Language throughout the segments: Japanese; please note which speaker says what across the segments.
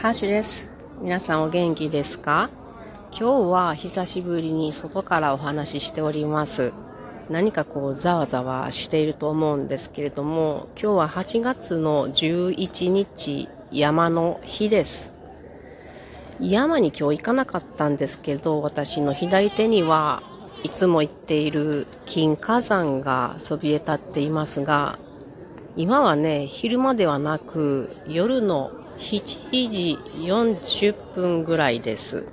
Speaker 1: ハッシュです。皆さんお元気ですか？今日は久しぶりに外からお話ししております。何かこうざわざわしていると思うんですけれども、今日は8月の11日山の日です。山に今日行かなかったんですけど、私の左手にはいつも行っている金火山がそびえ立っていますが、今はね、昼間ではなく夜の7時40分ぐらいです。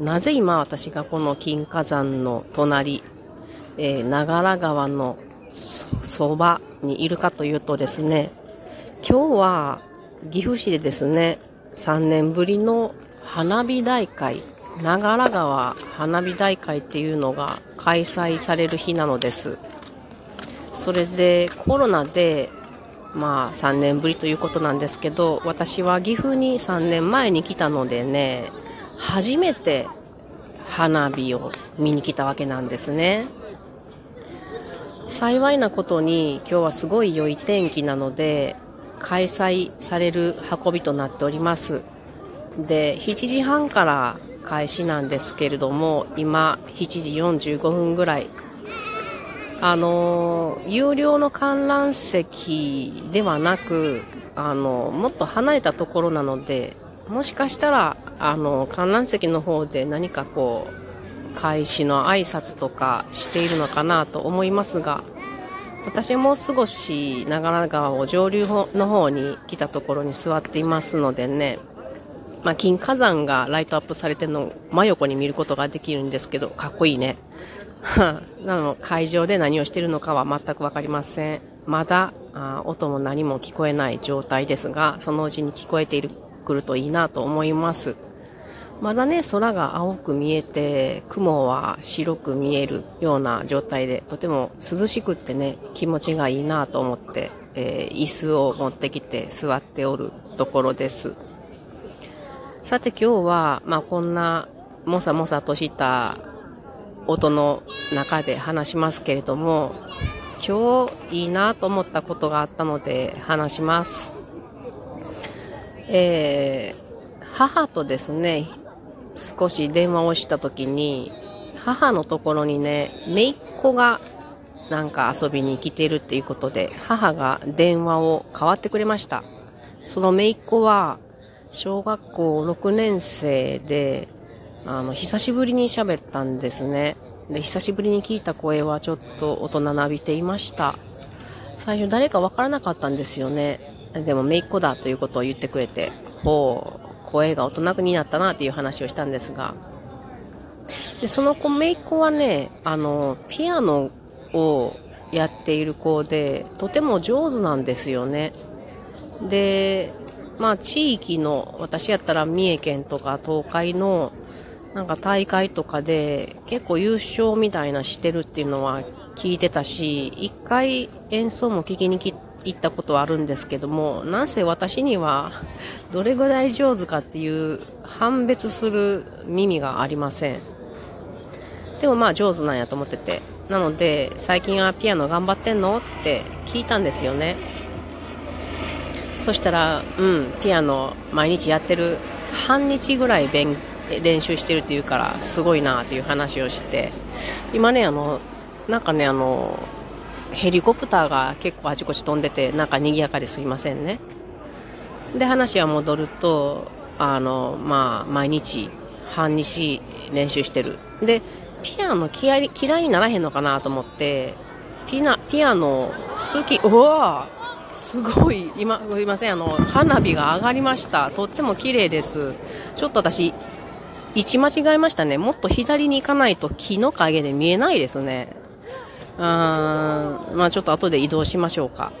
Speaker 1: なぜ今私がこの金華山の隣、えー、長良川のそばにいるかというとですね、今日は岐阜市でですね、3年ぶりの花火大会、長良川花火大会っていうのが開催される日なのです。それでコロナでまあ3年ぶりということなんですけど私は岐阜に3年前に来たのでね初めて花火を見に来たわけなんですね。幸いなことに今日はすごい良い天気なので開催される運びとなっております。で7時半から開始なんですけれども今7時45分ぐらいあの有料の観覧席ではなくあのもっと離れたところなのでもしかしたらあの観覧席の方で何かこう開始の挨拶とかしているのかなと思いますが私はもう少し長良川を上流の方に来たところに座っていますのでね、まあ、金火山がライトアップされてるのを真横に見ることができるんですけどかっこいいね。なの会場で何をしているのかは全く分かりません。まだあ音も何も聞こえない状態ですが、そのうちに聞こえているくるといいなと思います。まだね、空が青く見えて、雲は白く見えるような状態で、とても涼しくってね、気持ちがいいなと思って、えー、椅子を持ってきて座っておるところです。さて今日は、まあこんなもさもさとした音の中で話しますけれども今日いいなと思ったことがあったので話します、えー、母とですね少し電話をした時に母のところにね姪っ子がなんか遊びに来てるっていうことで母が電話を代わってくれました。その姪っ子は小学校6年生であの、久しぶりに喋ったんですね。で、久しぶりに聞いた声はちょっと大人なびていました。最初誰かわからなかったんですよね。でも、姪っ子だということを言ってくれて、ほう、声が大人になったなっていう話をしたんですが、で、その子、姪っ子はね、あの、ピアノをやっている子で、とても上手なんですよね。で、まあ、地域の、私やったら三重県とか東海のなんか大会とかで結構優勝みたいなしてるっていうのは聞いてたし、一回演奏も聞きに行ったことはあるんですけども、なんせ私にはどれぐらい上手かっていう判別する耳がありません。でもまあ上手なんやと思ってて。なので、最近はピアノ頑張ってんのって聞いたんですよね。そしたら、うん、ピアノ毎日やってる。半日ぐらい勉強練習してるっていうからすごいなっていう話をして今ねあのなんかねあのヘリコプターが結構あちこち飛んでてなんか賑やかですいませんね。で話は戻るとあのまあ毎日半日練習してる。でピアノ嫌い嫌いにならへんのかなと思ってピナピアノ好きうわすごい今すいませんあの花火が上がりました。とっても綺麗です。ちょっと私位置間違えましたね。もっと左に行かないと木の陰で見えないですね。あーんまあちょっと後で移動しましょうか。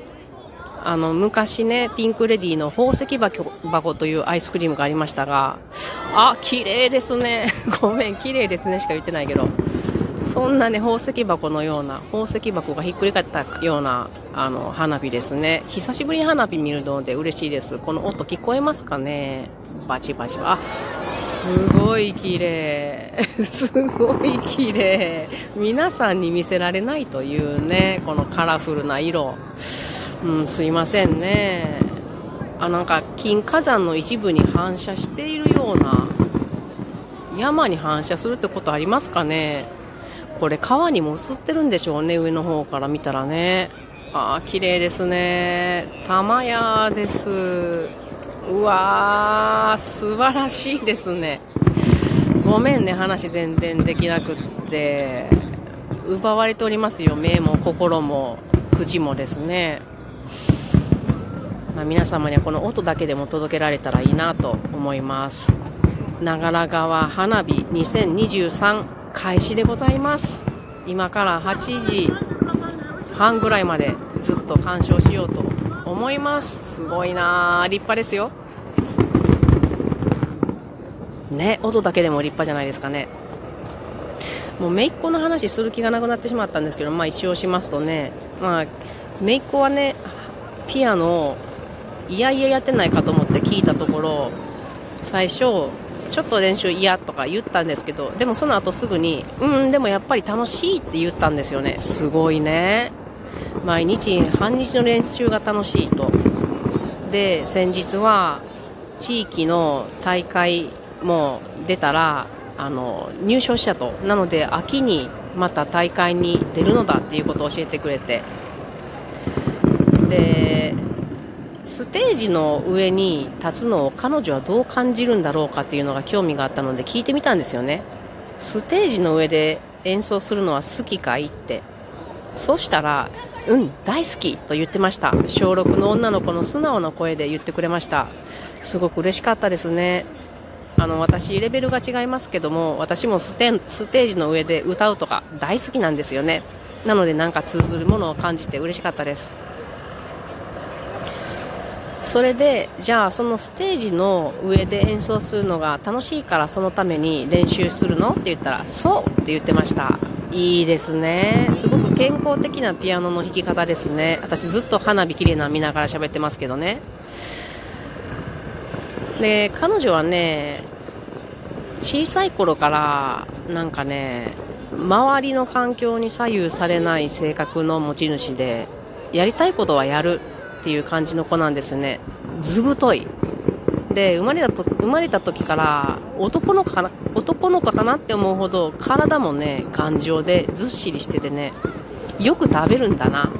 Speaker 1: あの、昔ね、ピンクレディーの宝石箱というアイスクリームがありましたが、あ、綺麗ですね。ごめん、綺麗ですねしか言ってないけど。そんなね、宝石箱のような、宝石箱がひっくり返ったような、あの、花火ですね。久しぶりに花火見るので嬉しいです。この音聞こえますかね？バチバチあすごい綺麗。すごい綺麗。皆さんに見せられないというねこのカラフルな色、うん、すいませんね。あなんか金火山の一部に反射しているような山に反射するってことありますかね。これ川にも映ってるんでしょうね上の方から見たらね。ああ綺麗ですね。玉屋です。うわー素晴らしいですね。ごめんね話全然できなくって。奪われておりますよ目も心も口もですね。まあ、皆様にはこの音だけでも届けられたらいいなと思います。長良川花火2023開始でございます。今から8時半ぐらいまでずっと鑑賞しようと思います。すごいな。立派ですよ。ね音だけでも立派じゃないですかね。もう姪っ子の話する気がなくなってしまったんですけどまあ一応しますとね。まあ姪っ子はねピアノをいやいややってないかと思って聞いたところ最初ちょっと練習嫌とか言ったんですけどでもその後すぐにうんでもやっぱり楽しいって言ったんですよね。すごいね。毎日半日の練習が楽しいと。で先日は地域の大会も出たらあの入賞したと。なので秋にまた大会に出るのだっていうことを教えてくれて。でステージの上に立つのを彼女はどう感じるんだろうかっていうのが興味があったので聞いてみたんですよね。ステージの上で演奏するのは好きかいって。そしたらうん大好きと言ってました。小6の女の子の素直な声で言ってくれました。すごく嬉しかったですね。あの私レベルが違いますけども私もステステージの上で歌うとか大好きなんですよね。なのでなんか通ずるものを感じて嬉しかったです。それでじゃあそのステージの上で演奏するのが楽しいからそのために練習するの？って言ったらそうって言ってました。いいですね。すごく健康的なピアノの弾き方ですね。私ずっと花火綺麗な見ながら喋ってますけどね。で彼女はね小さい頃からなんかね周りの環境に左右されない性格の持ち主でやりたいことはやるっていう感じの子なんですね。図太い。で生まれたと生まれた時から男の子かな男の子かなって思うほど体もね頑丈でずっしりしててねよく食べるんだな。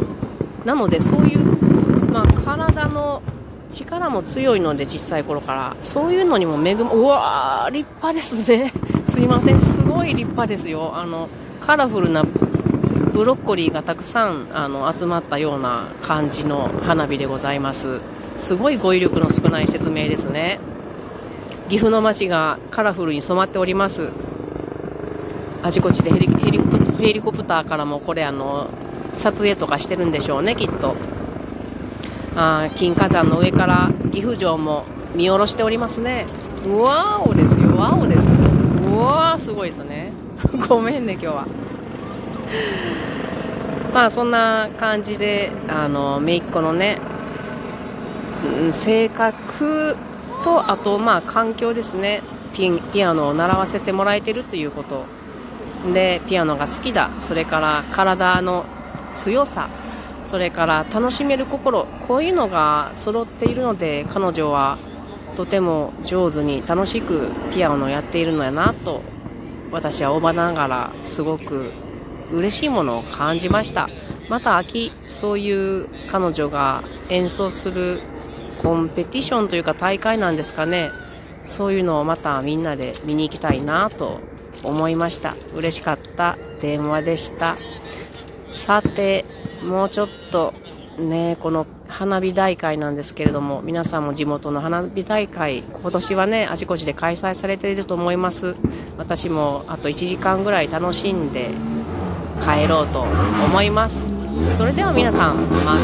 Speaker 1: なのでそういう、まあ、体の力も強いので小さい頃から。そういうのにも恵むうわー立派ですね。すいません。すごい立派ですよ。あのカラフルなブロッコリーがたくさんあの集まったような感じの花火でございます。すごい語彙力の少ない説明ですね。岐阜の街がカラフルに染まっております。あちこちでヘリヘリヘリコプターからもこれあの撮影とかしてるんでしょうねきっと。あ金華山の上から岐阜城も見下ろしておりますね。うわおですよわおですよ。うわーすごいですね。ごめんね今日は。まあそんな感じであの姪っ子のね性格とあとまあ環境ですね。ピピアノを習わせてもらえてるということ。でピアノが好きだ。それから体の強さ。それから楽しめる心。こういうのが揃っているので彼女はとても上手に楽しくピアノをやっているのやなと私はばながらすごく嬉しいものを感じました。また秋そういう彼女が演奏するコンペティションというか大会なんですかね。そういうのをまたみんなで見に行きたいなと思いました。嬉しかった。電話でした。さてもうちょっとねこの花火大会なんですけれども皆さんも地元の花火大会今年はねあちこちで開催されていると思います。私もあと1時間ぐらい楽しんで帰ろうと思います。それでは皆さんま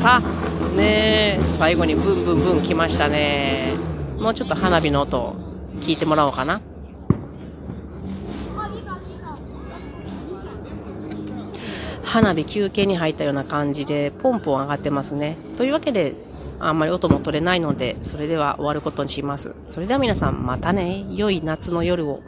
Speaker 1: た。ね。最後にブンブンブン来ましたね。もうちょっと花火の音聞いてもらおうかな。花火休憩に入ったような感じでポンポン上がってますね。というわけであんまり音も取れないのでそれでは終わることにします。それでは皆さんまたね。良い夏の夜を。